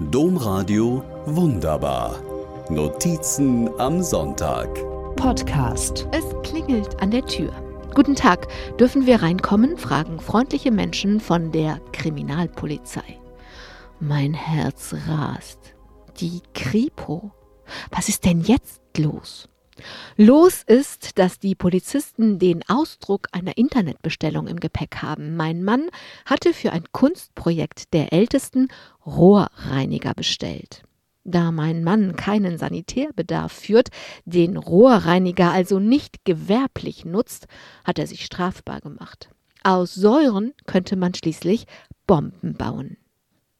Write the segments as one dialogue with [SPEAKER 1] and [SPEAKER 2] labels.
[SPEAKER 1] Domradio Wunderbar. Notizen am Sonntag.
[SPEAKER 2] Podcast.
[SPEAKER 3] Es klingelt an der Tür. Guten Tag, dürfen wir reinkommen? fragen freundliche Menschen von der Kriminalpolizei. Mein Herz rast. Die Kripo. Was ist denn jetzt los? Los ist, dass die Polizisten den Ausdruck einer Internetbestellung im Gepäck haben. Mein Mann hatte für ein Kunstprojekt der Ältesten Rohrreiniger bestellt. Da mein Mann keinen Sanitärbedarf führt, den Rohrreiniger also nicht gewerblich nutzt, hat er sich strafbar gemacht. Aus Säuren könnte man schließlich Bomben bauen.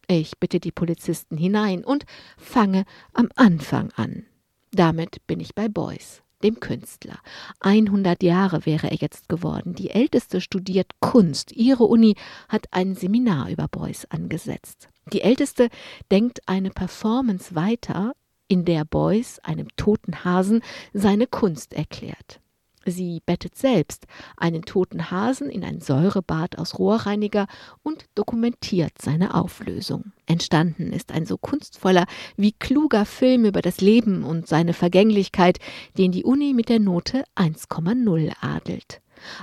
[SPEAKER 3] Ich bitte die Polizisten hinein und fange am Anfang an. Damit bin ich bei Beuys, dem Künstler. 100 Jahre wäre er jetzt geworden. Die Älteste studiert Kunst. Ihre Uni hat ein Seminar über Beuys angesetzt. Die Älteste denkt eine Performance weiter, in der Beuys einem toten Hasen seine Kunst erklärt. Sie bettet selbst einen toten Hasen in ein Säurebad aus Rohrreiniger und dokumentiert seine Auflösung. Entstanden ist ein so kunstvoller wie kluger Film über das Leben und seine Vergänglichkeit, den die Uni mit der Note 1,0 adelt.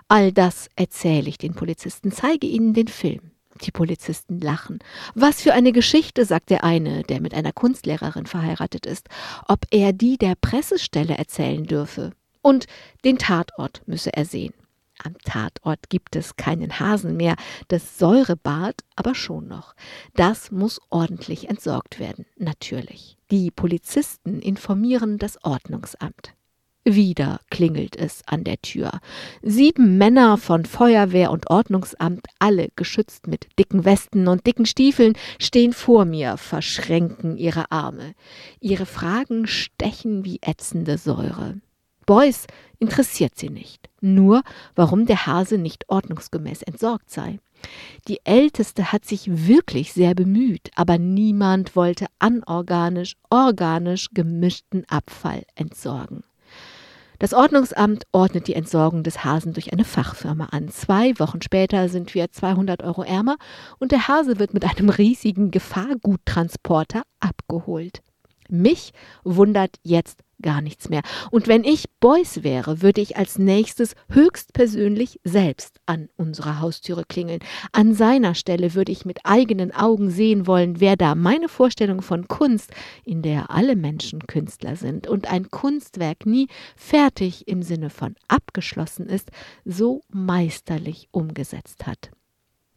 [SPEAKER 3] All das erzähle ich den Polizisten, zeige ihnen den Film. Die Polizisten lachen. Was für eine Geschichte, sagt der eine, der mit einer Kunstlehrerin verheiratet ist, ob er die der Pressestelle erzählen dürfe. Und den Tatort müsse er sehen. Am Tatort gibt es keinen Hasen mehr, das Säurebad aber schon noch. Das muss ordentlich entsorgt werden, natürlich. Die Polizisten informieren das Ordnungsamt. Wieder klingelt es an der Tür. Sieben Männer von Feuerwehr und Ordnungsamt, alle geschützt mit dicken Westen und dicken Stiefeln, stehen vor mir, verschränken ihre Arme. Ihre Fragen stechen wie ätzende Säure. Beuys interessiert sie nicht. Nur, warum der Hase nicht ordnungsgemäß entsorgt sei. Die Älteste hat sich wirklich sehr bemüht, aber niemand wollte anorganisch, organisch gemischten Abfall entsorgen. Das Ordnungsamt ordnet die Entsorgung des Hasen durch eine Fachfirma an. Zwei Wochen später sind wir 200 Euro ärmer und der Hase wird mit einem riesigen Gefahrguttransporter abgeholt. Mich wundert jetzt gar nichts mehr. Und wenn ich Beuys wäre, würde ich als nächstes höchstpersönlich selbst an unserer Haustüre klingeln. An seiner Stelle würde ich mit eigenen Augen sehen wollen, wer da meine Vorstellung von Kunst, in der alle Menschen Künstler sind und ein Kunstwerk nie fertig im Sinne von abgeschlossen ist, so meisterlich umgesetzt hat.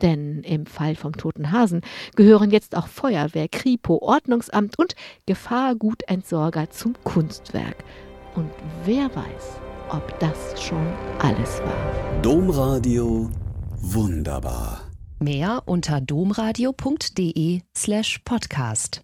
[SPEAKER 3] Denn im Fall vom toten Hasen gehören jetzt auch Feuerwehr, Kripo, Ordnungsamt und Gefahrgutentsorger zum Kunstwerk. Und wer weiß, ob das schon alles war.
[SPEAKER 1] Domradio wunderbar.
[SPEAKER 2] Mehr unter domradio.de slash podcast.